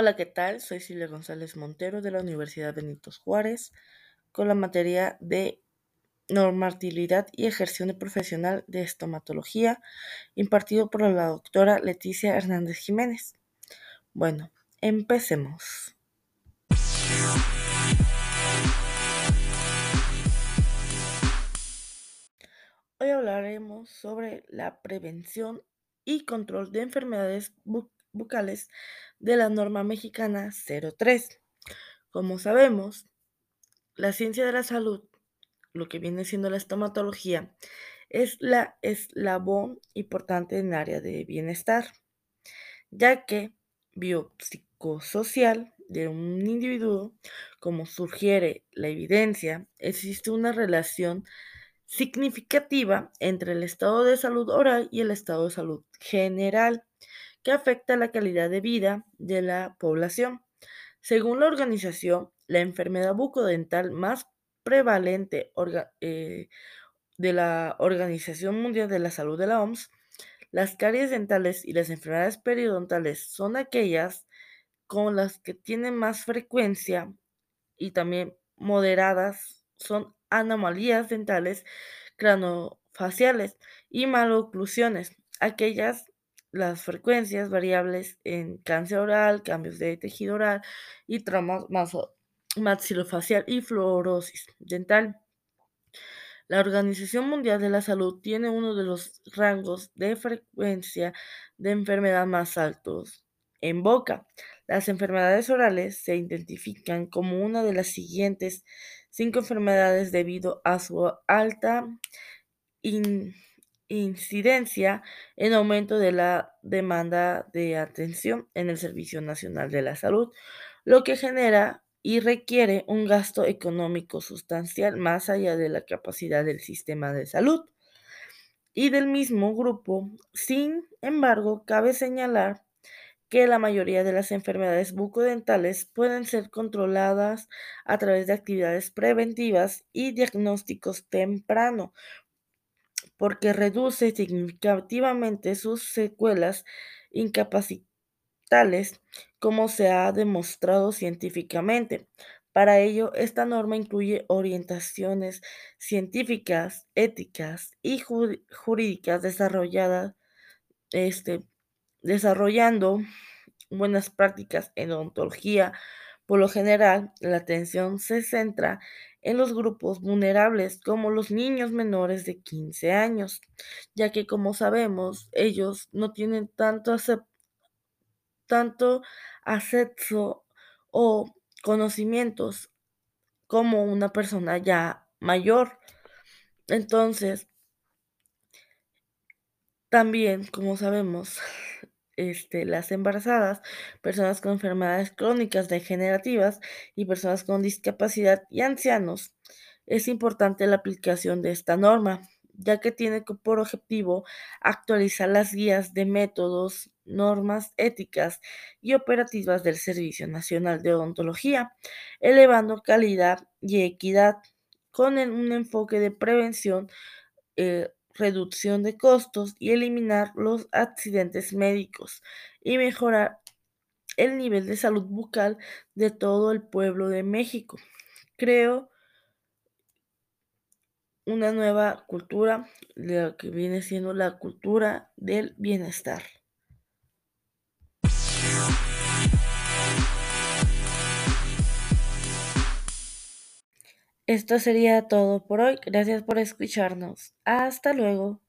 Hola, ¿qué tal? Soy Silvia González Montero de la Universidad Benito Juárez con la materia de normatividad y ejerción profesional de estomatología impartido por la doctora Leticia Hernández Jiménez. Bueno, empecemos. Hoy hablaremos sobre la prevención y control de enfermedades bucales de la norma mexicana 03. Como sabemos, la ciencia de la salud, lo que viene siendo la estomatología, es la eslabón importante en el área de bienestar, ya que biopsicosocial de un individuo, como sugiere la evidencia, existe una relación significativa entre el estado de salud oral y el estado de salud general que afecta la calidad de vida de la población. Según la organización, la enfermedad bucodental más prevalente eh, de la Organización Mundial de la Salud de la OMS, las caries dentales y las enfermedades periodontales son aquellas con las que tienen más frecuencia y también moderadas son anomalías dentales, cranofaciales y maloclusiones, aquellas las frecuencias variables en cáncer oral, cambios de tejido oral y trauma maxilofacial y fluorosis dental. La Organización Mundial de la Salud tiene uno de los rangos de frecuencia de enfermedad más altos en boca. Las enfermedades orales se identifican como una de las siguientes cinco enfermedades debido a su alta incidencia en aumento de la demanda de atención en el Servicio Nacional de la Salud, lo que genera y requiere un gasto económico sustancial más allá de la capacidad del sistema de salud. Y del mismo grupo, sin embargo, cabe señalar que la mayoría de las enfermedades bucodentales pueden ser controladas a través de actividades preventivas y diagnósticos temprano, porque reduce significativamente sus secuelas incapacitales, como se ha demostrado científicamente. Para ello, esta norma incluye orientaciones científicas, éticas y jurídicas desarrolladas, este, desarrollando buenas prácticas en odontología. Por lo general, la atención se centra en los grupos vulnerables como los niños menores de 15 años, ya que como sabemos, ellos no tienen tanto, tanto acceso o conocimientos como una persona ya mayor. Entonces, también, como sabemos, este, las embarazadas, personas con enfermedades crónicas degenerativas y personas con discapacidad y ancianos. Es importante la aplicación de esta norma, ya que tiene por objetivo actualizar las guías de métodos, normas éticas y operativas del Servicio Nacional de Odontología, elevando calidad y equidad con un enfoque de prevención, eh, reducción de costos y eliminar los accidentes médicos y mejorar el nivel de salud bucal de todo el pueblo de México. Creo una nueva cultura, lo que viene siendo la cultura del bienestar. Esto sería todo por hoy. Gracias por escucharnos. Hasta luego.